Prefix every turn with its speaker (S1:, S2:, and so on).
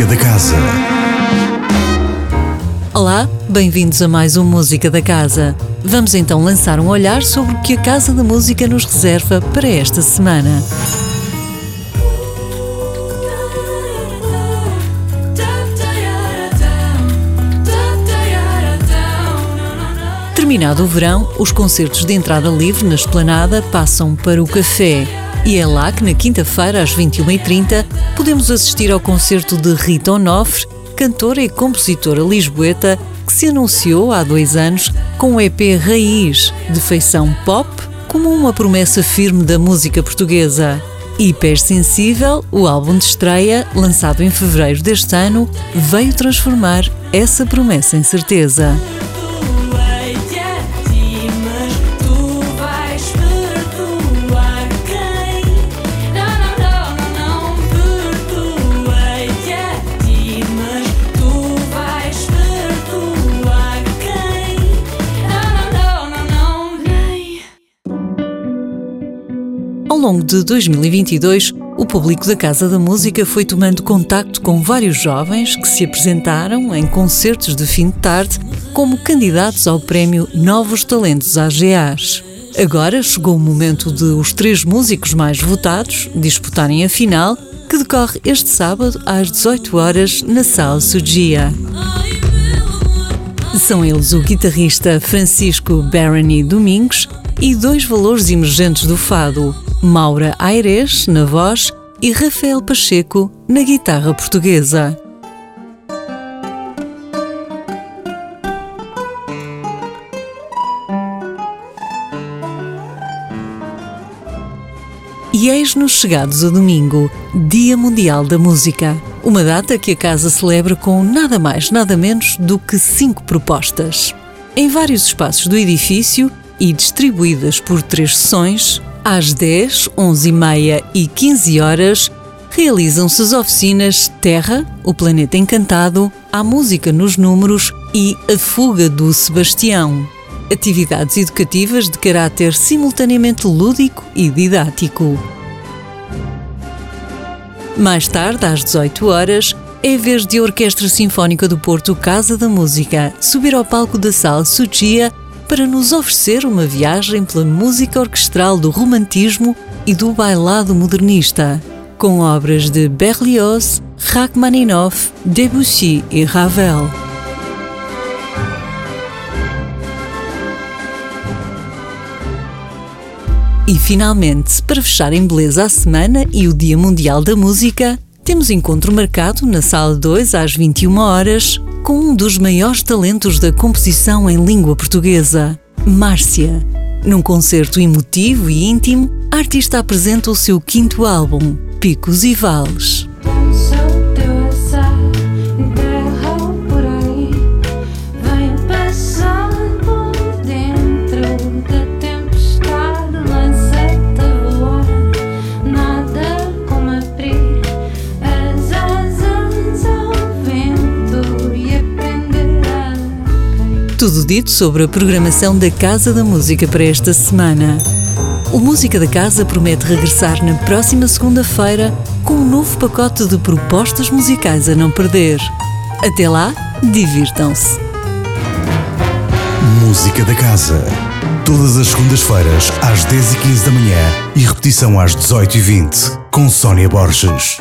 S1: Música da Casa.
S2: Olá, bem-vindos a mais um Música da Casa. Vamos então lançar um olhar sobre o que a Casa da Música nos reserva para esta semana. Terminado o verão, os concertos de entrada livre na esplanada passam para o café. E é lá que na quinta-feira, às 21h30, podemos assistir ao concerto de Rita Onofre, cantora e compositora lisboeta, que se anunciou há dois anos com o EP Raiz, de feição pop, como uma promessa firme da música portuguesa. Hipersensível, o álbum de estreia, lançado em fevereiro deste ano, veio transformar essa promessa em certeza. Longo de 2022, o público da Casa da Música foi tomando contacto com vários jovens que se apresentaram em concertos de fim de tarde como candidatos ao prémio Novos Talentos AGAs. Agora chegou o momento de os três músicos mais votados disputarem a final, que decorre este sábado às 18 horas na Sala Sugia. São eles o guitarrista Francisco Barony Domingos e dois valores emergentes do fado, Maura Aires na voz e Rafael Pacheco na guitarra portuguesa. E eis-nos chegados a domingo, Dia Mundial da Música. Uma data que a casa celebra com nada mais, nada menos do que cinco propostas. Em vários espaços do edifício e distribuídas por três sessões, às 10, 11 e meia e 15 horas, realizam-se as oficinas Terra, o Planeta Encantado, a Música nos Números e A Fuga do Sebastião. Atividades educativas de caráter simultaneamente lúdico e didático. Mais tarde, às 18 horas, é vez de Orquestra Sinfónica do Porto Casa da Música subir ao palco da Sala Sugia para nos oferecer uma viagem pela música orquestral do romantismo e do bailado modernista, com obras de Berlioz, Rachmaninoff, Debussy e Ravel. E finalmente, para fechar em beleza a semana e o Dia Mundial da Música, temos encontro marcado na Sala 2 às 21 horas com um dos maiores talentos da composição em língua portuguesa, Márcia. Num concerto emotivo e íntimo, a artista apresenta o seu quinto álbum, Picos e Vales. Tudo dito sobre a programação da Casa da Música para esta semana. O Música da Casa promete regressar na próxima segunda-feira com um novo pacote de propostas musicais a não perder. Até lá, divirtam-se.
S1: Música da Casa. Todas as segundas-feiras, às 10h15 da manhã e repetição às 18h20, com Sónia Borges.